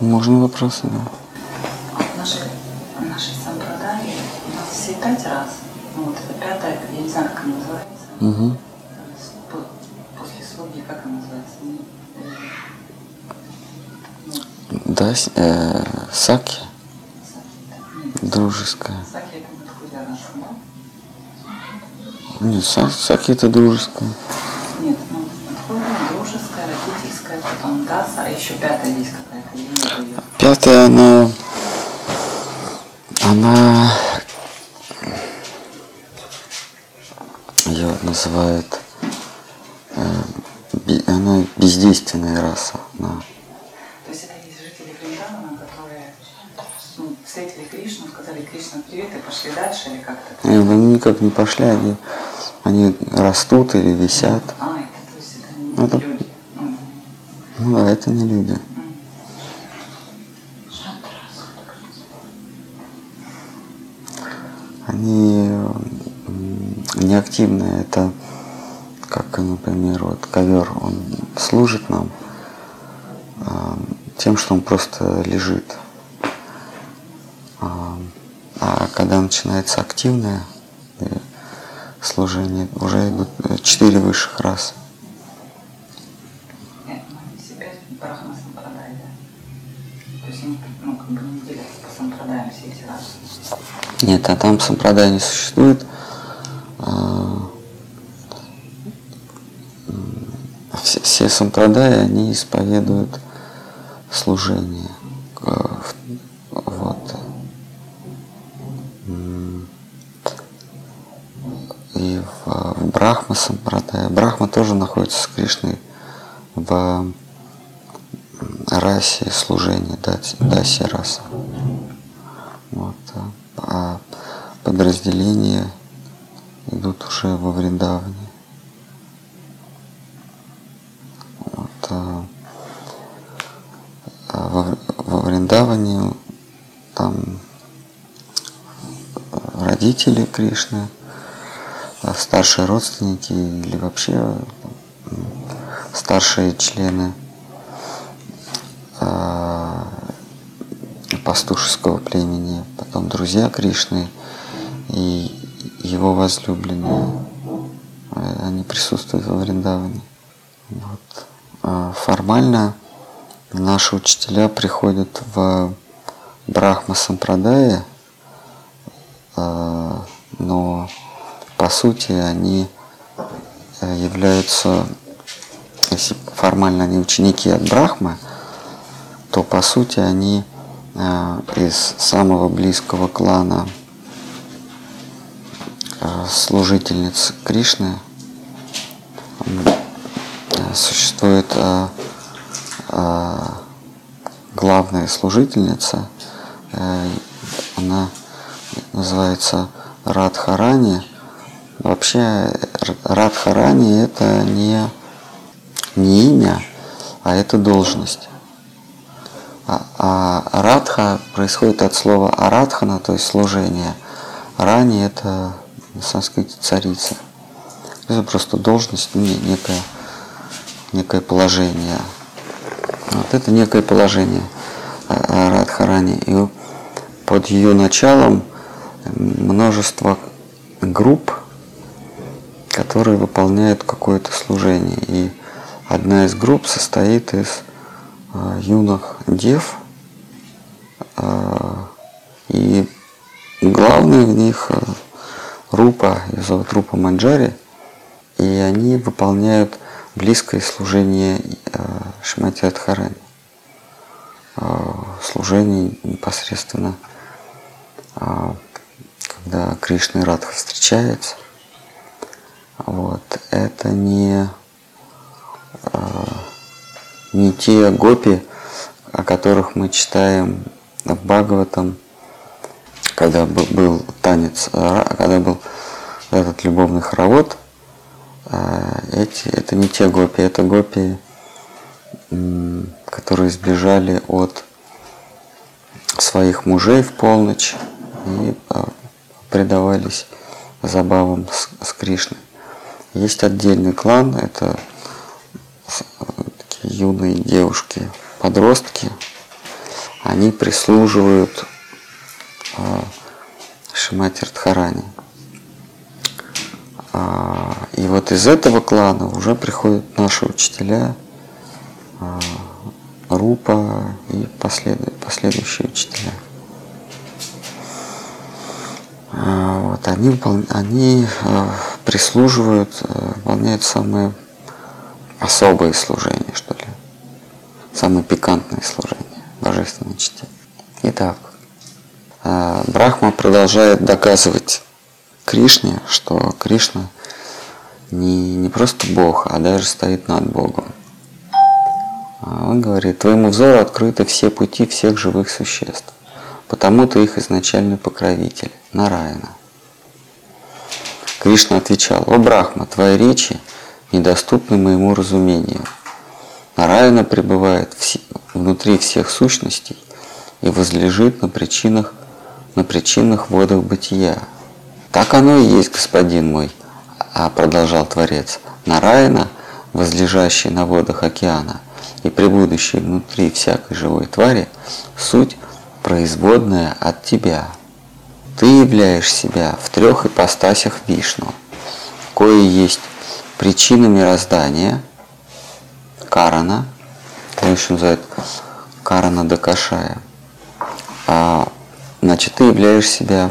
Можно вопросы, да. В нашей, в нашей сампрадании у нас все пять раз. Ну, вот это пятая, я не знаю, как она называется. Угу. По- После слуги, как она называется? Э, Да, с- э, саки, дружеская. Саки это Мадхуря раса, да? Нет, са- саки это дружеская. Даса, а еще пятая есть какая-то. Пятая, она, она, ее называют, э, би- она бездейственная раса. Она, То есть это есть жители Вриндавана, которые ну, встретили Кришну, сказали Кришна привет и пошли дальше или как-то? и они никак не пошли, они, они растут или висят. А, это то есть это не Это- люди. Ну, да, это не люди. Они м, неактивные. Это как, например, вот ковер, он служит нам а, тем, что он просто лежит. А, а когда начинается активное э, служение, уже идут э, четыре высших расы. Нет, а там сампрадай не существует. А, Все, все сампрадаи, они исповедуют служение. Вот. И в, в Брахма сампрадая. Брахма тоже находится с Кришной в расе служения, даси, даси раса. Вот. а- А подразделения идут уже во Вриндаване. Вот. а- а во, во Вриндаване там родители Кришны, а старшие родственники или вообще старшие члены а, пастушеского племени, потом друзья Кришны и его возлюбленные. Э, Они присутствуют во Вриндаване. Вот. А Формально наши учителя приходят в Брахма Сампрадая, а, но по сути они э, являются, если формально они ученики от Брахмы, то по сути они э, из самого близкого клана служительниц Кришны э, существует э, э, главная служительница, она называется Радхарани. Вообще Радхарани это не, не имя, а это должность. А, а радха происходит от слова арадхана, то есть служение. Рани это на санскрите царица. Это просто должность, ну, не- некое, некое положение. Вот это некое положение а, а, Радхарани. И под ее началом множество групп, которые выполняют какое-то служение. И одна из групп состоит из а, юных дев, и главный в них Рупа, ее зовут Рупа Манджари, и они выполняют близкое служение а, Шимати Адхарани. А, Служение непосредственно, а, когда Кришна и Радха встречаются. Вот. Это не не те гопи, о которых мы читаем в Бхагаватам, когда был танец, а, когда был этот любовный хоровод, а, эти, это не те гопи, это гопи, которые сбежали от своих мужей в полночь и а, предавались забавам с, с Кришной. Есть отдельный клан, это такие юные девушки, подростки, они прислуживают Шимати Радхарани. А, и вот из этого клана уже приходят наши учителя, а, Рупа и последующие учителя. А, вот, они, они прислуживают, выполняют самые особые служения, что ли, самые пикантные служения божественной чте. Итак, Брахма продолжает доказывать Кришне, что Кришна не, не просто Бог, а даже стоит над Богом. А он говорит, твоему взору открыты все пути всех живых существ, потому ты их изначальный покровитель, Нараяна. Кришна отвечал, «О Брахма, твои речи недоступны моему разумению. Нараяна пребывает внутри всех сущностей и возлежит на причинах, на причинных водах бытия. Так оно и есть, господин мой, а продолжал Творец, Нараяна, возлежащий на водах океана и пребудущий внутри всякой живой твари, суть производная от тебя. Ты являешь себя в трех ипостасях Вишну, кое есть причина мироздания, Карана, это еще называют Карана Дакашая. А, значит, ты являешь себя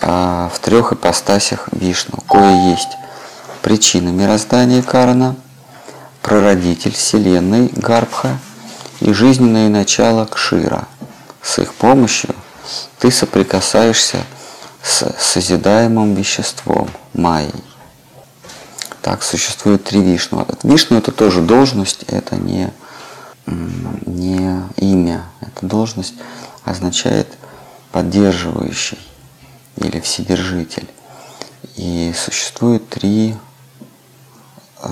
а, в трех ипостасях Вишну, кое есть причина мироздания Карана, прародитель Вселенной Гарбха и жизненное начало Кшира. С их помощью ты соприкасаешься с созидаемым веществом Майей. Так, существует три Вишну. Вишну это тоже должность, это не, не имя. Эта должность означает поддерживающий или Вседержитель. И существует три, э,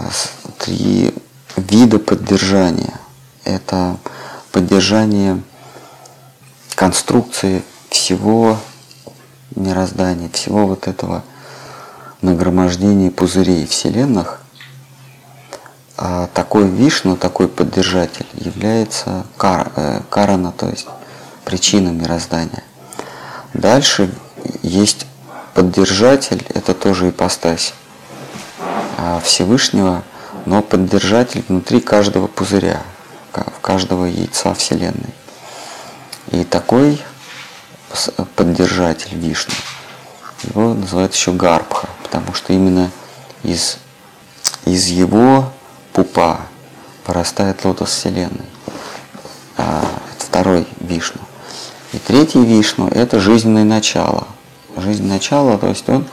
три вида поддержания. Это поддержание конструкции всего мироздания, всего вот этого нагромождения пузырей вселенных. А такой вишну, такой поддержатель является кар, э, карана, то есть причина мироздания. Дальше есть поддержатель, это тоже ипостась а, Всевышнего, но поддержатель внутри каждого пузыря, в каждого яйца Вселенной. И такой поддержатель Вишну, его называют еще Гарбха, потому что именно из, из его пупа порастает лотос Вселенной. А, это второй Вишну. И третий Вишну – это жизненное начало – жизнь начала, то есть он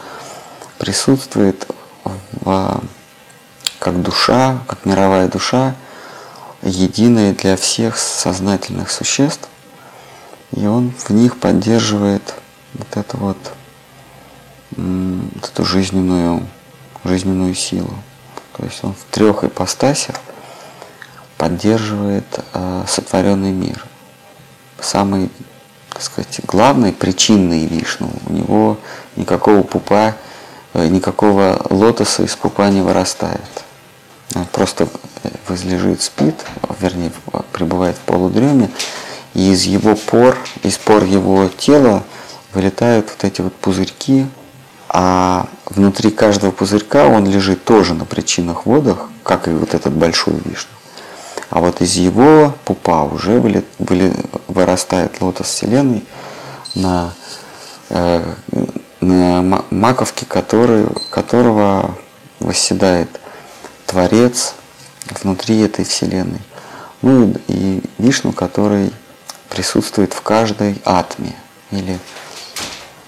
присутствует в, как душа, как мировая душа, единая для всех сознательных существ, и он в них поддерживает вот эту вот, вот эту жизненную, жизненную силу. То есть он в трех ипостасях поддерживает э, сотворенный мир. Самый так сказать, главный причинный вишну. У него никакого пупа, э, никакого лотоса из пупа не вырастает. Он просто э, возлежит, спит, вернее, пребывает в полудреме, и из его пор, из пор его тела вылетают вот эти вот пузырьки, а внутри каждого пузырька он лежит тоже на причинных водах, как и вот этот большой вишну. А вот из его пупа уже были, были, вырастает лотос Вселенной на, э, на маковке, который, которого восседает Творец внутри этой Вселенной. Ну и, Вишну, который присутствует в каждой атме. Или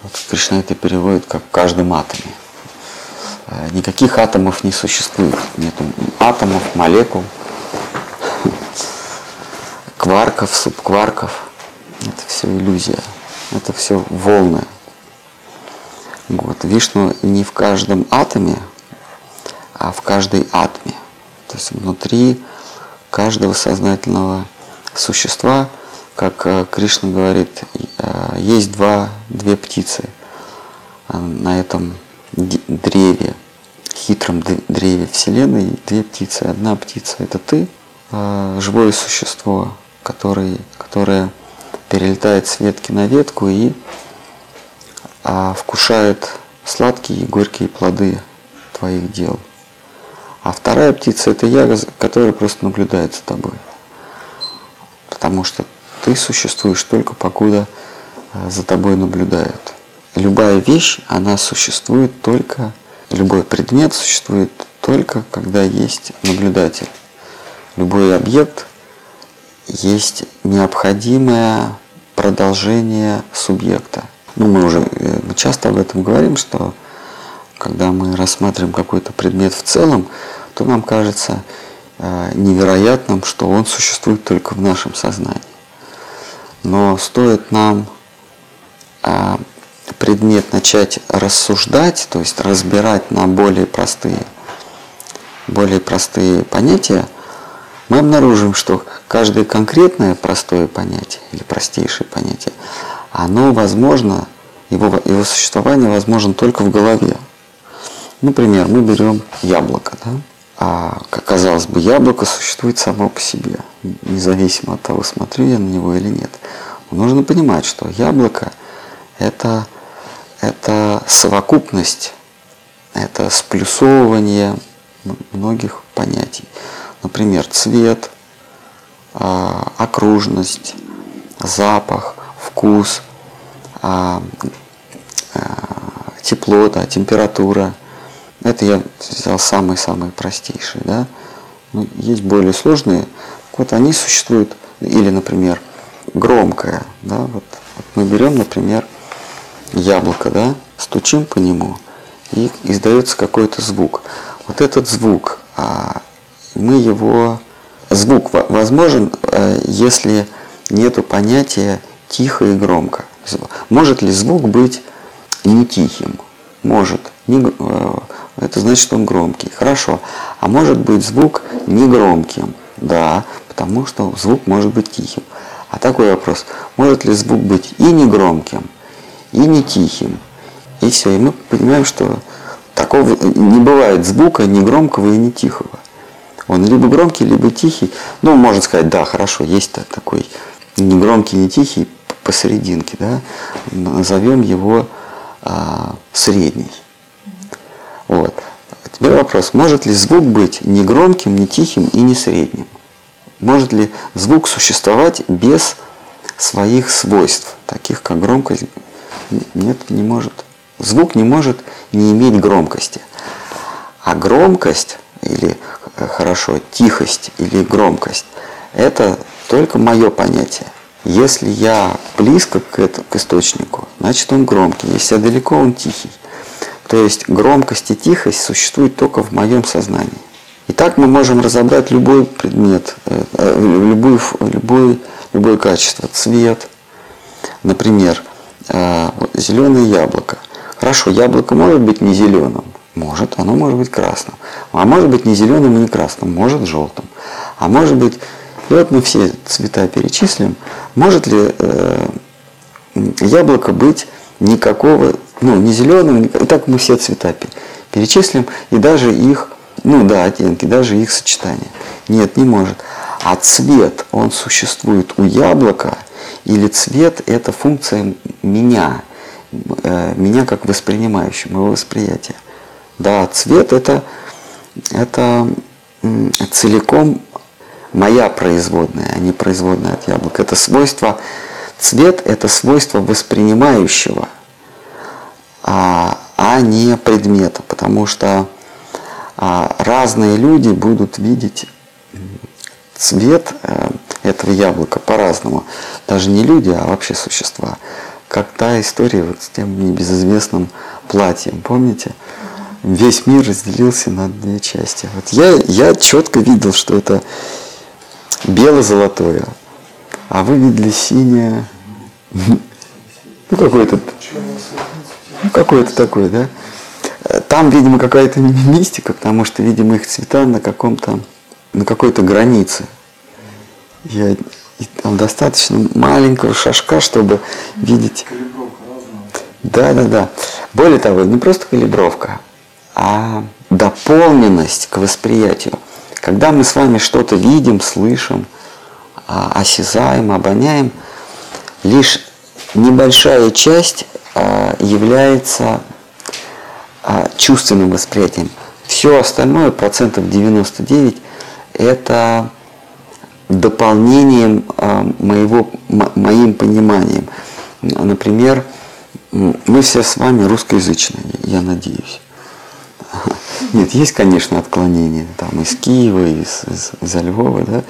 вот Кришна это переводит как в каждом атоме. Э, никаких атомов не существует. Нет атомов, молекул кварков, субкварков. Это все иллюзия. Это все волны. Вот. Вишну не в каждом атоме, а в каждой атме. То есть внутри каждого сознательного существа, как э, Кришна говорит, э, есть два, две птицы э, на этом древе, хитром древе Вселенной, две птицы. Одна птица – это ты, э, живое существо, который, которое перелетает с ветки на ветку и а, вкушает сладкие и горькие плоды твоих дел. А вторая птица – это я, которая просто наблюдает за тобой. Потому что ты существуешь только покуда э, за тобой наблюдают. Любая вещь, она существует только, любой предмет существует только, когда есть наблюдатель. Любой объект есть необходимое продолжение субъекта. Ну, мы уже э, часто об этом говорим, что когда мы рассматриваем какой-то предмет в целом, то нам кажется э, невероятным, что он существует только в нашем сознании. Но стоит нам э, предмет начать рассуждать, то есть разбирать на более простые, более простые понятия, мы обнаружим, что каждое конкретное простое понятие или простейшее понятие, оно возможно, его, его существование возможно только в голове. Например, мы берем яблоко. Да? А, как казалось бы, яблоко существует само по себе, независимо от того, смотрю я на него или нет. Но нужно понимать, что яблоко это, это совокупность, это сплюсовывание многих понятий. Например, цвет, а, окружность, запах, вкус, а, тепло, да, температура – это я взял самые-самые простейшие. Да? Ну, есть более сложные. Вот они существуют. Или, например, громкое. Да? Вот, вот мы берем, например, яблоко, да? стучим по нему, и издается какой-то звук. Вот этот звук, а, мы его... Звук возможен, э, если нету понятия тихо и громко. Может ли звук быть не тихим? Может. Не, э, это значит, что он громкий. Хорошо. А может быть звук не громким? Да, потому что звук может быть тихим. А такой вопрос, может ли звук быть и не громким, и не тихим? И все, и мы понимаем, что такого не бывает звука ни громкого и не тихого. Он либо громкий, либо тихий. Ну, можно сказать, да, хорошо, есть такой не громкий, не тихий посерединке, да, назовем его а, средний. Вот. Теперь вопрос, может ли звук быть не громким, не тихим и не средним? Может ли звук существовать без своих свойств, таких как громкость? Нет, не может. Звук не может не иметь громкости. А громкость, или хорошо, тихость или громкость, это только мое понятие. Если я близко к, этому, к источнику, значит он громкий. Если я далеко, он тихий. То есть громкость и тихость существуют только в моем сознании. И так мы можем разобрать любой предмет, э, э, любой, любой, любое качество, цвет. Например, э, зеленое яблоко. Хорошо, яблоко может быть не зеленым, может, оно может быть красным. А может быть не зеленым и не красным, может желтым. А может быть, и вот мы все цвета перечислим, может ли э, яблоко быть никакого ну, не зеленым, и так мы все цвета перечислим, и даже их, ну да, оттенки, даже их сочетание. Нет, не может. А цвет, он существует у яблока, или цвет – это функция меня, э, меня как воспринимающего, моего восприятия. Да, цвет – это, это целиком моя производная, а не производная от яблока. Это свойство, цвет – это свойство воспринимающего – а, а не предмета, потому что а, разные люди будут видеть цвет э, этого яблока по-разному. Даже не люди, а вообще существа. Как та история вот с тем небезызвестным платьем, помните? Весь мир разделился на две части. Вот я, я четко видел, что это бело-золотое, а вы видели синее, ну какой-то ну, какой-то такой, да. Там, видимо, какая-то мистика, потому что, видимо, их цвета на каком-то, на какой-то границе. Я, и там достаточно маленького шажка, чтобы видеть. Да, да, да. Более того, не просто калибровка, а дополненность к восприятию. Когда мы с вами что-то видим, слышим, а, осязаем, обоняем, лишь небольшая часть а, является а, чувственным восприятием. Все остальное, процентов 99, это дополнением моего, моим пониманием. Например, мы все с вами русскоязычные, я надеюсь. Нет, есть, конечно, отклонения там из Киева, из, из, из Львова, да.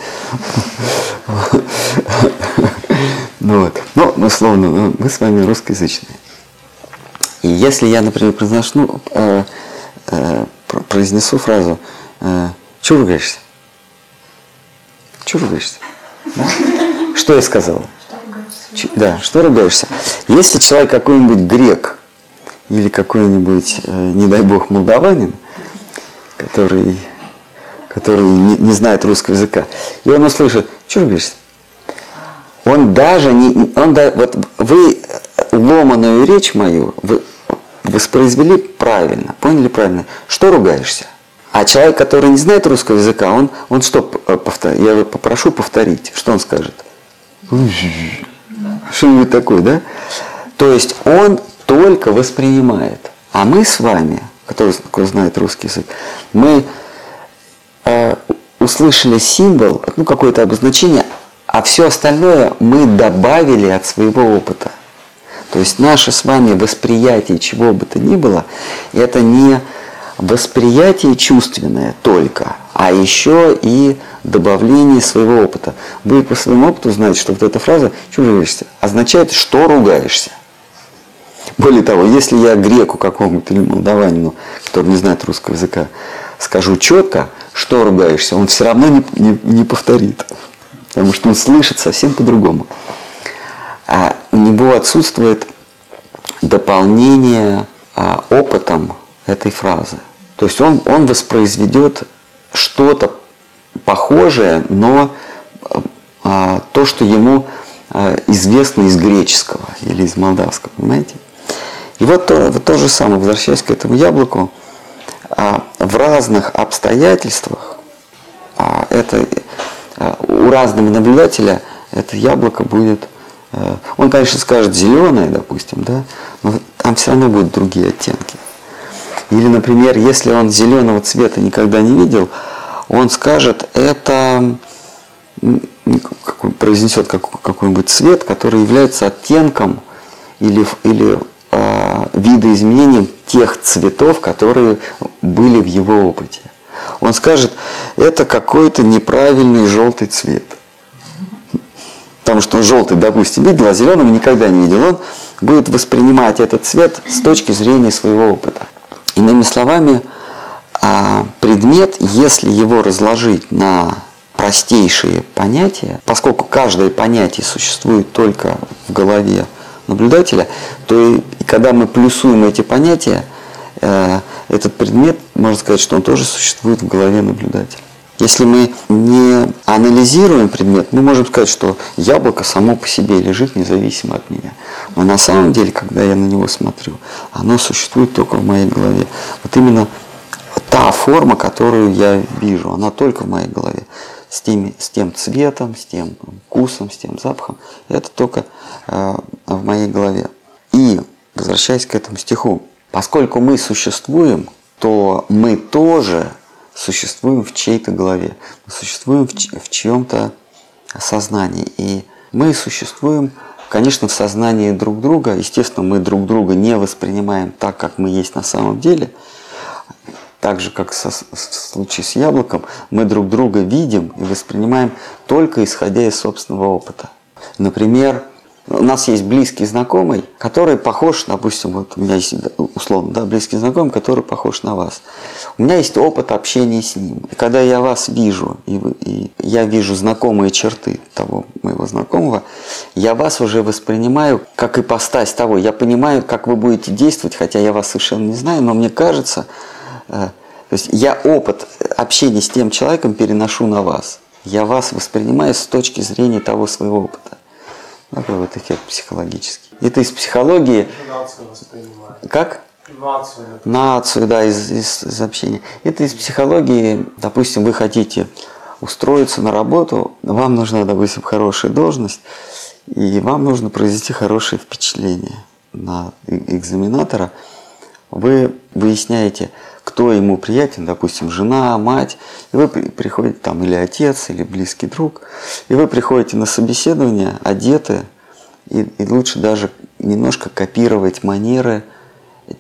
Ну вот. Но, условно, ну, мы с вами русскоязычные. И если я, например, произношу, ну, э, э, произнесу фразу э, «Чего ругаешься?» Чего ругаешься? Да? Что я сказал? Ч, да, что ругаешься? Если человек какой-нибудь грек или какой-нибудь, не дай бог, молдаванин, который, который не, не знает русского языка, и он услышит, что ругаешься? Он даже не, он да, вот вы ломаную речь мою вы воспроизвели правильно, поняли правильно, что ругаешься? А человек, который не знает русского языка, он, он что э, повторит? Я попрошу повторить, что он скажет? Что-нибудь такое, да? То есть он только воспринимает. А мы с вами, который, который знает русский язык, мы э, услышали символ, ну какое-то обозначение, а все остальное мы добавили от своего опыта. То есть наше с вами восприятие чего бы то ни было, это не восприятие чувственное только, а еще и добавление своего опыта. Вы по своему опыту знаете, что вот эта фраза «чужаешься» означает, что ругаешься. Более того, если я греку какому-то или молдаванину, который не знает русского языка, скажу четко, что ругаешься, он все равно не, не, не повторит потому что он слышит совсем по-другому. А у него отсутствует дополнение а, опытом этой фразы. То есть он, он воспроизведет что-то похожее, но а, то, что ему а, известно из греческого или из молдавского, понимаете? И вот то, вот то же самое, возвращаясь к этому яблоку, а, в разных обстоятельствах а, это Э, у разного наблюдателя это яблоко будет, э, он, конечно, скажет зеленое, допустим, да, но там все равно будут другие оттенки. Или, например, если он зеленого цвета никогда не видел, он скажет, это произнесет какой-нибудь цвет, который является оттенком или, или э, видоизменением тех цветов, которые были в его опыте. Он скажет, это какой-то неправильный желтый цвет. Потому что он желтый, допустим, видел, а зеленого никогда не видел. Он будет воспринимать этот цвет с точки зрения своего опыта. Иными словами, а, предмет, если его разложить на простейшие понятия, поскольку каждое понятие существует только в голове наблюдателя, то и когда мы плюсуем эти понятия, э, этот предмет, можно сказать, что он тоже существует в голове наблюдателя. Если мы не анализируем предмет, мы можем сказать, что яблоко само по себе лежит независимо от меня. Но на самом деле, когда я на него смотрю, оно существует только в моей голове. Вот именно та форма, которую я вижу, она только в моей голове. С, теми, с тем цветом, с тем вкусом, с тем запахом. Это только э, в моей голове. И, возвращаясь к этому стиху, Поскольку мы существуем, то мы тоже существуем в чьей-то голове, мы существуем в, в чьем-то сознании. И мы существуем, конечно, в сознании друг друга. Естественно, мы друг друга не воспринимаем так, как мы есть на самом деле. Так же, как со, в случае с яблоком, мы друг друга видим и воспринимаем только исходя из собственного опыта. Например, у нас есть близкий знакомый, который похож, допустим, вот у меня есть условно, да, близкий знакомый, который похож на вас. У меня есть опыт общения с ним. И когда я вас вижу, и, вы, и я вижу знакомые черты того моего знакомого, я вас уже воспринимаю как ипостась того. Я понимаю, как вы будете действовать, хотя я вас совершенно не знаю, но мне кажется, э, то есть я опыт общения с тем человеком переношу на вас. Я вас воспринимаю с точки зрения того своего опыта. Такой вот эффект психологический. Это из психологии. Как? Нацию. нацию, да, из, из, из общения. Это из психологии, допустим, вы хотите устроиться на работу, вам нужна, допустим, хорошая должность, и вам нужно произвести хорошее впечатление на э- экзаменатора. Вы выясняете, кто ему приятен, допустим, жена, мать, и вы при- приходите там или отец, или близкий друг, и вы приходите на собеседование одеты, и, и лучше даже немножко копировать манеры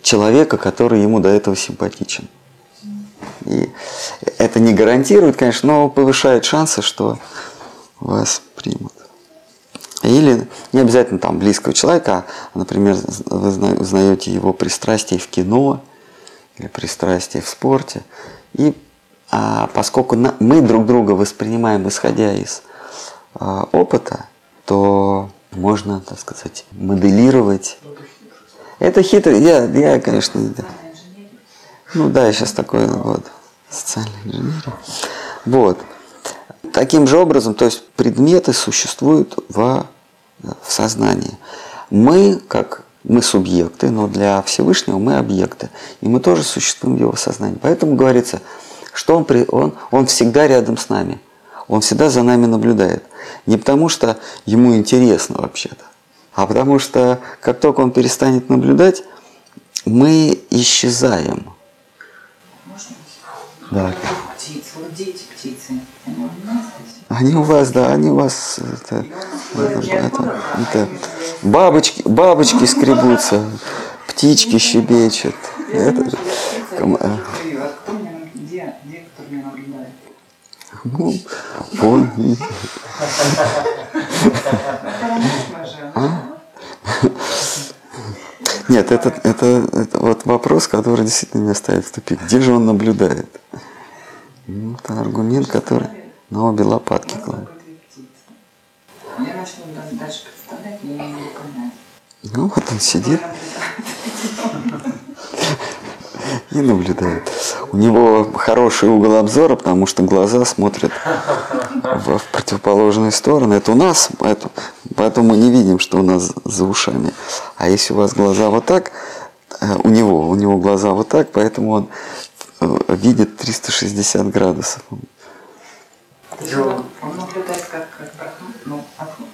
человека, который ему до этого симпатичен. И это не гарантирует, конечно, но повышает шансы, что вас примут. Или не обязательно там близкого человека, а, например, вы зна- узнаете его пристрастие в кино или пристрастие в спорте. И а, поскольку на- мы друг друга воспринимаем исходя из а, опыта, то можно, так сказать, моделировать. Это хитро. Я, я конечно, да. Ну да, я сейчас такой вот социальный инженер. Вот. Таким же образом, то есть предметы существуют в, в сознании. Мы, как мы субъекты, но для Всевышнего мы объекты. И мы тоже существуем в его сознании. Поэтому говорится, что он, при, он, он всегда рядом с нами. Он всегда за нами наблюдает. Не потому, что ему интересно вообще-то, а потому что как только он перестанет наблюдать, мы исчезаем. Можно? Да. Птицы, вот дети птицы. Они у вас, да, они у вас это, это, это- это- бабочки, бабочки скребутся, птички щебечут. Это, наблюдает? ну, он, же. А? нет, это, это, это вот вопрос, который действительно меня ставит в тупик. Где же он наблюдает? Ну, это аргумент, который на обе лопатки кладет. Я начну да- дальше Ну, вот он сидит и наблюдает. У него хороший угол обзора, потому что глаза смотрят в, в противоположную сторону. Это у нас, это, поэтому мы не видим, что у нас за ушами. А если у вас глаза вот так, э, у него, у него глаза вот так, поэтому он э, видит 360 градусов. То есть Он он наблюдает как, как брахма, ну, атма.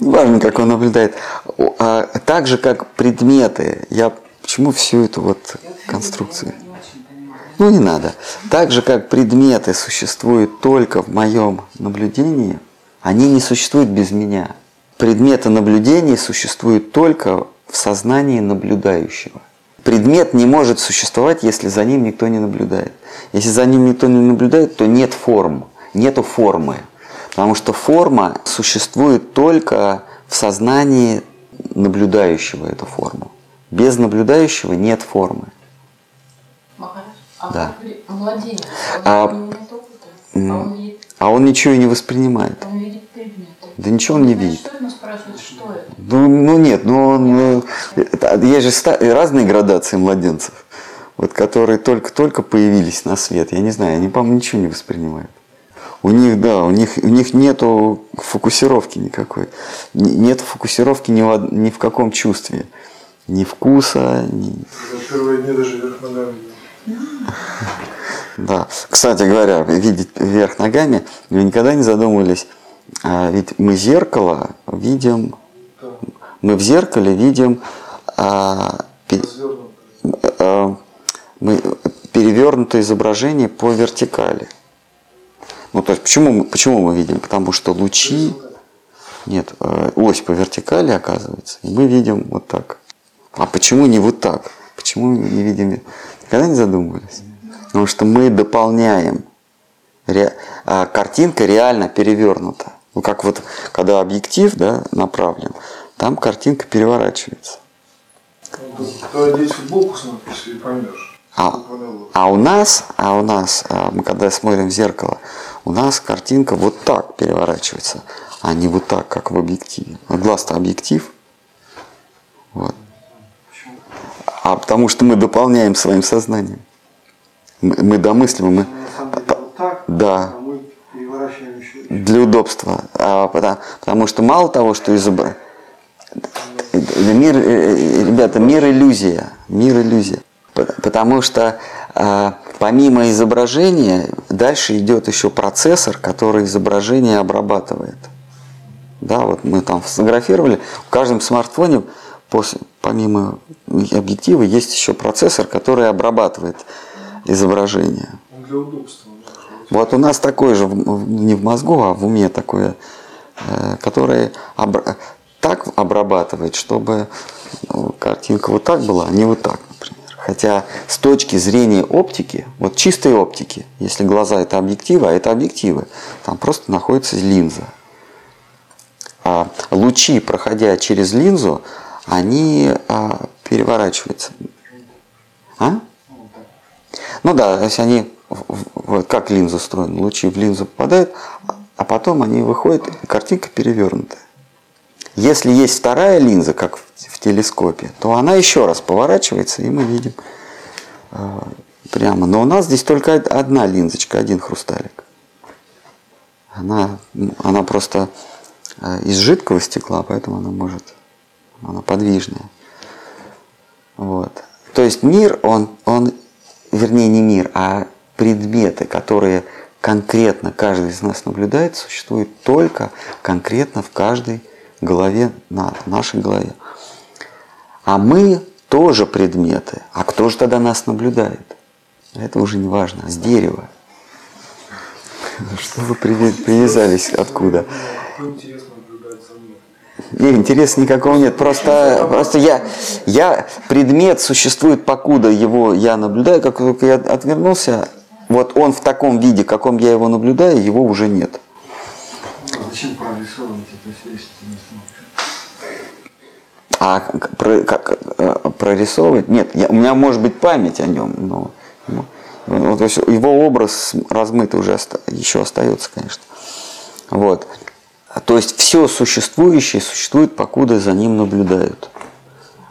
Неважно, как он наблюдает. А так же, как предметы. Я почему всю эту вот конструкцию? Ну, не надо. Так же, как предметы существуют только в моем наблюдении, они не существуют без меня. Предметы наблюдения существуют только в сознании наблюдающего. Предмет не может существовать, если за ним никто не наблюдает. Если за ним никто не наблюдает, то нет форм, нету формы. Потому что форма существует только в сознании наблюдающего эту форму. Без наблюдающего нет формы. А Да. ли- младенец, он А, а он видит, А он ничего и не воспринимает. он видит предметы. Да ничего он не Значит, видит. Что спрашивают, что это? Ну, ну нет, ну он, э, это- есть же ста- разные градации младенцев, вот которые только-только появились на свет. Я не знаю, они, по-моему, ничего не воспринимают. У них, да, у них, у них нету фокусировки никакой. Нет фокусировки ни в, ни в каком чувстве. Ни вкуса, ни... За первые дни даже вверх ногами. Да. Кстати говоря, видеть вверх ногами, вы никогда не задумывались, а, ведь мы зеркало видим, Да, мы в зеркале видим а, пе- развернуто. э, мы перевернутое изображение по вертикали. Ну, то есть, почему почему мы видим? Потому что лучи... Нет, э, ось по вертикали оказывается, и мы видим вот так. А почему не вот так? Почему не видим... Никогда не задумывались? Потому что мы дополняем. Ре- а картинка реально перевернута. Ну, как вот, когда объектив да, направлен, там картинка переворачивается. Ну, То одеть футболку с надписью и поймешь. А, а у нас, а у нас, а, мы когда смотрим в зеркало, у нас картинка вот так переворачивается, а не вот так, как в объективе. Вот глаз-то объектив. Вот. А потому что мы дополняем своим сознанием. Мы, мы домысливаем, мы, так, Да. а для удобства. А, потому, потому что мало того, что изобра... мир, э, ребята, мир иллюзия, мир иллюзия. Потому что а, помимо изображения дальше идет еще процессор, который изображение обрабатывает. Да, вот мы там фотографировали, в каждом смартфоне после, помимо объектива есть еще процессор, который обрабатывает изображение. Он для удобства. Вот у нас такой же, не в мозгу, а в уме такое, э, которое обра- так обрабатывает, чтобы ну, картинка вот так была, а не вот так. Хотя с точки зрения оптики, вот чистой оптики, если глаза это объективы, а это объективы, там просто находится линза. А лучи, проходя через линзу, они а, переворачиваются. А? Ну да, то есть они, вот как линза устроена, лучи в линзу попадают, а потом они выходят, и картинка перевернутая. Если есть вторая линза, как в, телескопе, то она еще раз поворачивается, и мы видим э, прямо. Но у нас здесь только од- одна линзочка, один хрусталик. Она, она просто э, из жидкого стекла, поэтому она может, она подвижная. Вот. То есть мир, он, он, вернее не мир, а предметы, которые конкретно каждый из нас наблюдает, существуют только конкретно в каждой голове, на нашей голове. А мы тоже предметы. А кто же тогда нас наблюдает? Это уже не важно. С дерева. Что вы привязались откуда? Не, интереса никакого нет. Просто, просто я, я, предмет существует, покуда его я наблюдаю, как только я отвернулся, вот он в таком виде, каком я его наблюдаю, его уже нет. Зачем прорисовывать это все, если ты не смотришь? А про- как, э, прорисовывать? Нет, я- у меня может быть память о нем, но ну, вот, то есть его образ размытый уже оста- еще остается, конечно. Вот. То есть все существующее существует, покуда за ним наблюдают.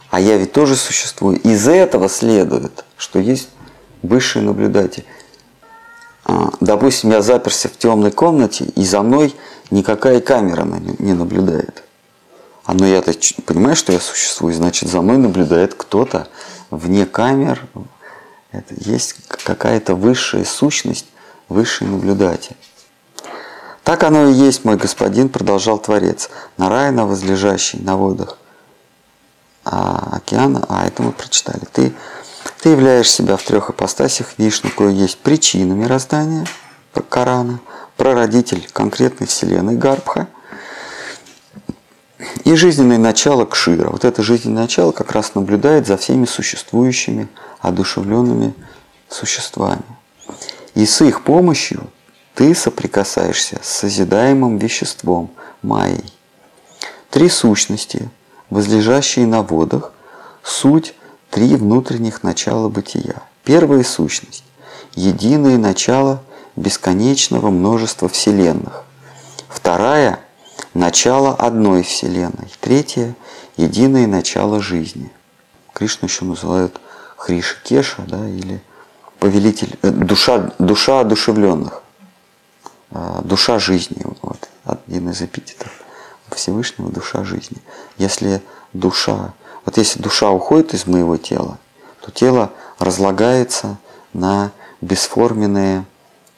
А я ведь тоже существую. Из этого следует, что есть высший наблюдатель. А, Допустим, я заперся в темной комнате, и за мной никакая камера на- не наблюдает. А но я-то ч- понимаю, что я существую, значит, за мной наблюдает кто-то вне камер. Это есть какая-то высшая сущность, высший наблюдатель. Так оно и есть, мой господин, продолжал Творец, нарайно возлежащий на водах а, океана, а это мы прочитали. Ты, ты являешь себя в трех ипостасях Вишну, кое есть причина мироздания Корана, прародитель конкретной вселенной Гарбха и жизненное начало Кшира. Вот это жизненное начало как раз наблюдает за всеми существующими одушевленными существами. И с их помощью ты соприкасаешься с созидаемым веществом Майей. Три сущности, возлежащие на водах, суть три внутренних начала бытия. Первая сущность – единое начало бесконечного множества вселенных. Вторая – начало одной вселенной. Третья – единое начало жизни. Кришну еще называют Хришикеша, да, или повелитель, э, душа, душа одушевленных, э, душа жизни, вот, один из эпитетов Всевышнего, душа жизни. Если душа, вот если душа уходит из моего тела, то тело разлагается на бесформенные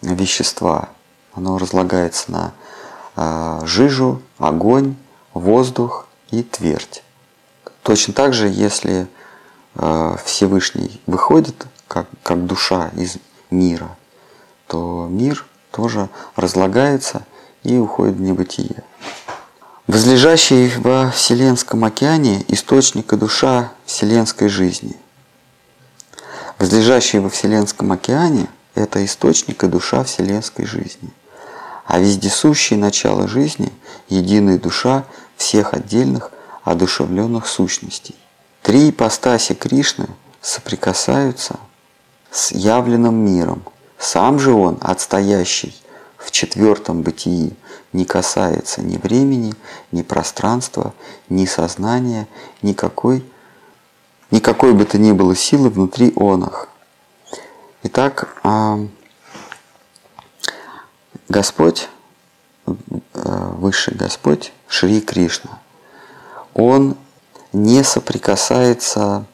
вещества. Оно разлагается на э, жижу, огонь, воздух и твердь. Точно так же, если э, Всевышний выходит как, как душа из мира, то мир тоже разлагается и уходит в небытие. Возлежащий во Вселенском океане источник и душа вселенской жизни. Возлежащий во Вселенском океане – это источник и душа вселенской жизни. А вездесущее начало жизни – единая душа всех отдельных одушевленных сущностей. Три ипостаси Кришны соприкасаются с явленным миром. Сам же он, отстоящий в четвертом бытии, не касается ни времени, ни пространства, ни сознания, никакой, никакой бы то ни было силы внутри онах. Итак, а, Господь, э, Высший Господь, Шри Кришна, Он не соприкасается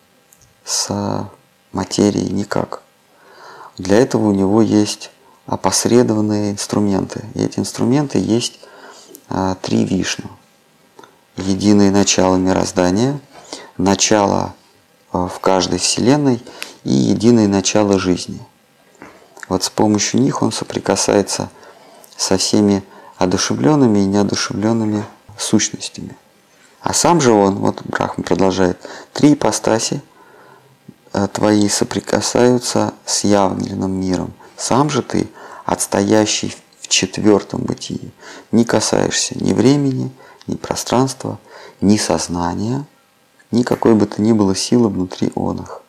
с материей никак. Для этого у него есть опосредованные инструменты. И эти инструменты есть а, три вишну. Единое начало мироздания, начало в каждой вселенной и единое начало жизни. Вот с помощью них он соприкасается со всеми одушевленными и неодушевленными сущностями. А сам же он, вот Брахма продолжает, три ипостаси э, твои соприкасаются с явленным миром. Сам же ты, отстоящий в четвертом бытии, не касаешься ни времени, ни пространства, ни сознания, ни какой бы то ни было силы внутри онах.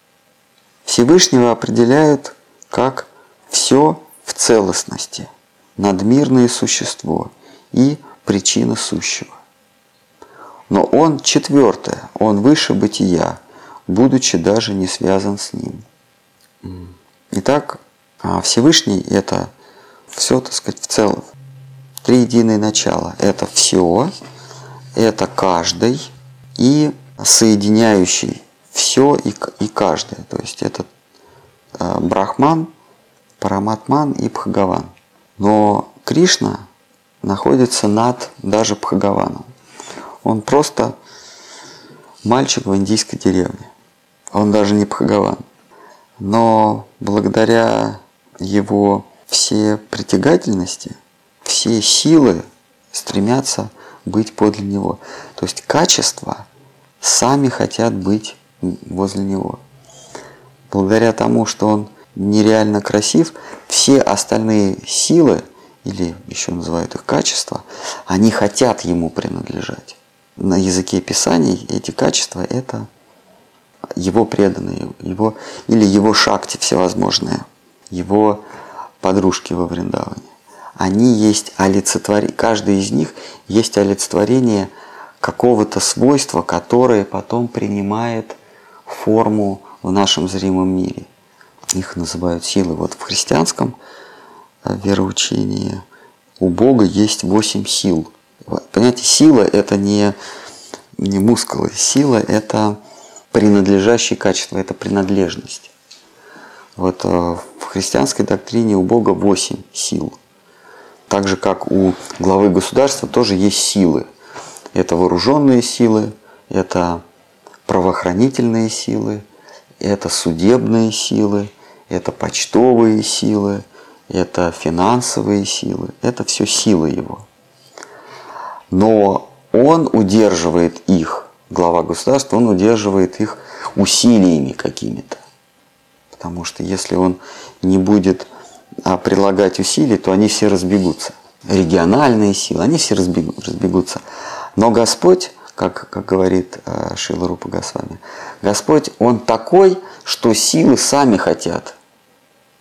Всевышнего определяют как все в целостности, надмирное существо и причина сущего. Но он четвертое, он выше бытия, будучи даже не связан с ним. Итак, а Всевышний – это все, так сказать, в целом. Три единые начала – это все, это каждый и соединяющий все и, и каждое. То есть это э, Брахман, Параматман и Бхагаван. Но Кришна находится над даже Бхагаваном. Он просто мальчик в индийской деревне. Он даже не Бхагаван. Но благодаря его все притягательности, все силы стремятся быть подле него. То есть качества сами хотят быть возле него. Благодаря тому, что он нереально красив, все остальные силы, или еще называют их качества, они хотят ему принадлежать на языке писаний эти качества – это его преданные, его, или его шакти всевозможные, его подружки во Вриндаване. Они есть олицетворение, каждый из них есть олицетворение какого-то свойства, которое потом принимает форму в нашем зримом мире. Их называют силы. Вот в христианском э, вероучении у Бога есть восемь сил – Понимаете, сила – это не, не мускулы. Сила – это принадлежащие качества, это принадлежность. Вот э, в христианской доктрине у Бога восемь сил. Так же, как у главы государства тоже есть силы. Это вооруженные силы, это правоохранительные силы, это судебные силы, это почтовые силы, это финансовые силы. Это все силы его но он удерживает их, глава государства, он удерживает их усилиями какими-то. Потому что если он не будет а, прилагать усилий, то они все разбегутся. Региональные силы, они все разбегутся. Но Господь, как, как говорит э, Шила Рупа Госвами, Господь, Он такой, что силы сами хотят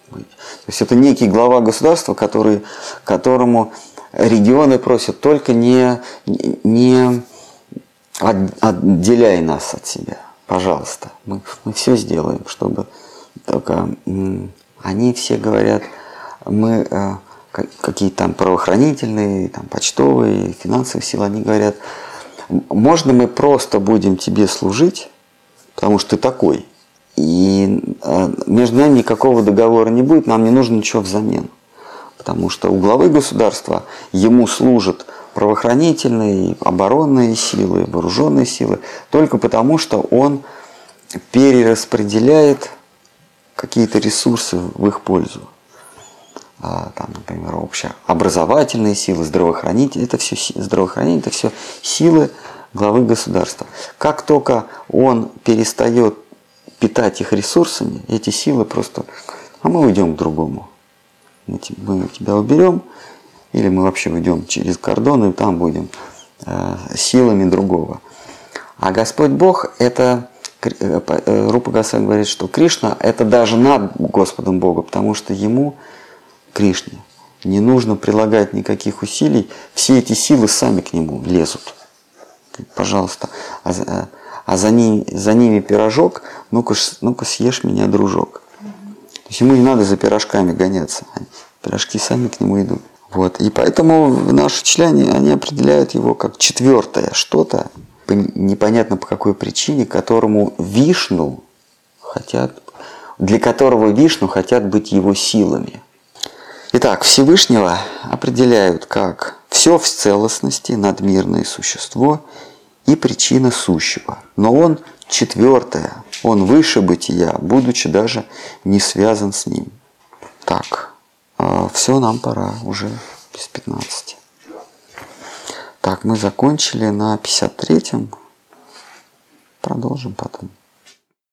быть. То есть это некий глава государства, который, которому регионы просят, только не, не отделяй нас от себя, пожалуйста. Мы, мы все сделаем, чтобы только они все говорят, мы э, какие там правоохранительные, там почтовые, финансовые силы, они говорят, можно мы просто будем тебе служить, потому что ты такой, и э, между нами никакого договора не будет, нам не нужно ничего взамен потому что у главы государства ему служат правоохранительные, оборонные силы, вооруженные силы, только потому что он перераспределяет какие-то ресурсы в их пользу. А, там, например, общеобразовательные силы, здравоохранитель, это все здравоохранение, это все силы главы государства. Как только он перестает питать их ресурсами, эти силы просто, а мы уйдем к другому мы тебя уберем, или мы вообще уйдем через кордон и там будем э, силами другого. А Господь Бог это э, э, Рупа Госвами говорит, что Кришна это даже над Господом Богом, потому что ему, Кришне, не нужно прилагать никаких усилий, все эти силы сами к нему лезут. Пожалуйста, а, э, а за, ними, за ними пирожок, ну-ка ну съешь меня, дружок. То есть ему не надо за пирожками гоняться. Пирожки сами к нему идут. Вот. И поэтому наши члены, они определяют его как четвертое что-то, по- непонятно по какой причине, которому Вишну хотят, для которого Вишну хотят быть его силами. Итак, Всевышнего определяют как все в целостности, надмирное существо и причина сущего. Но он четвертое, он выше бытия, будучи даже не связан с ним. Так, все, нам пора уже без 15. Так, мы закончили на 53-м. Продолжим потом.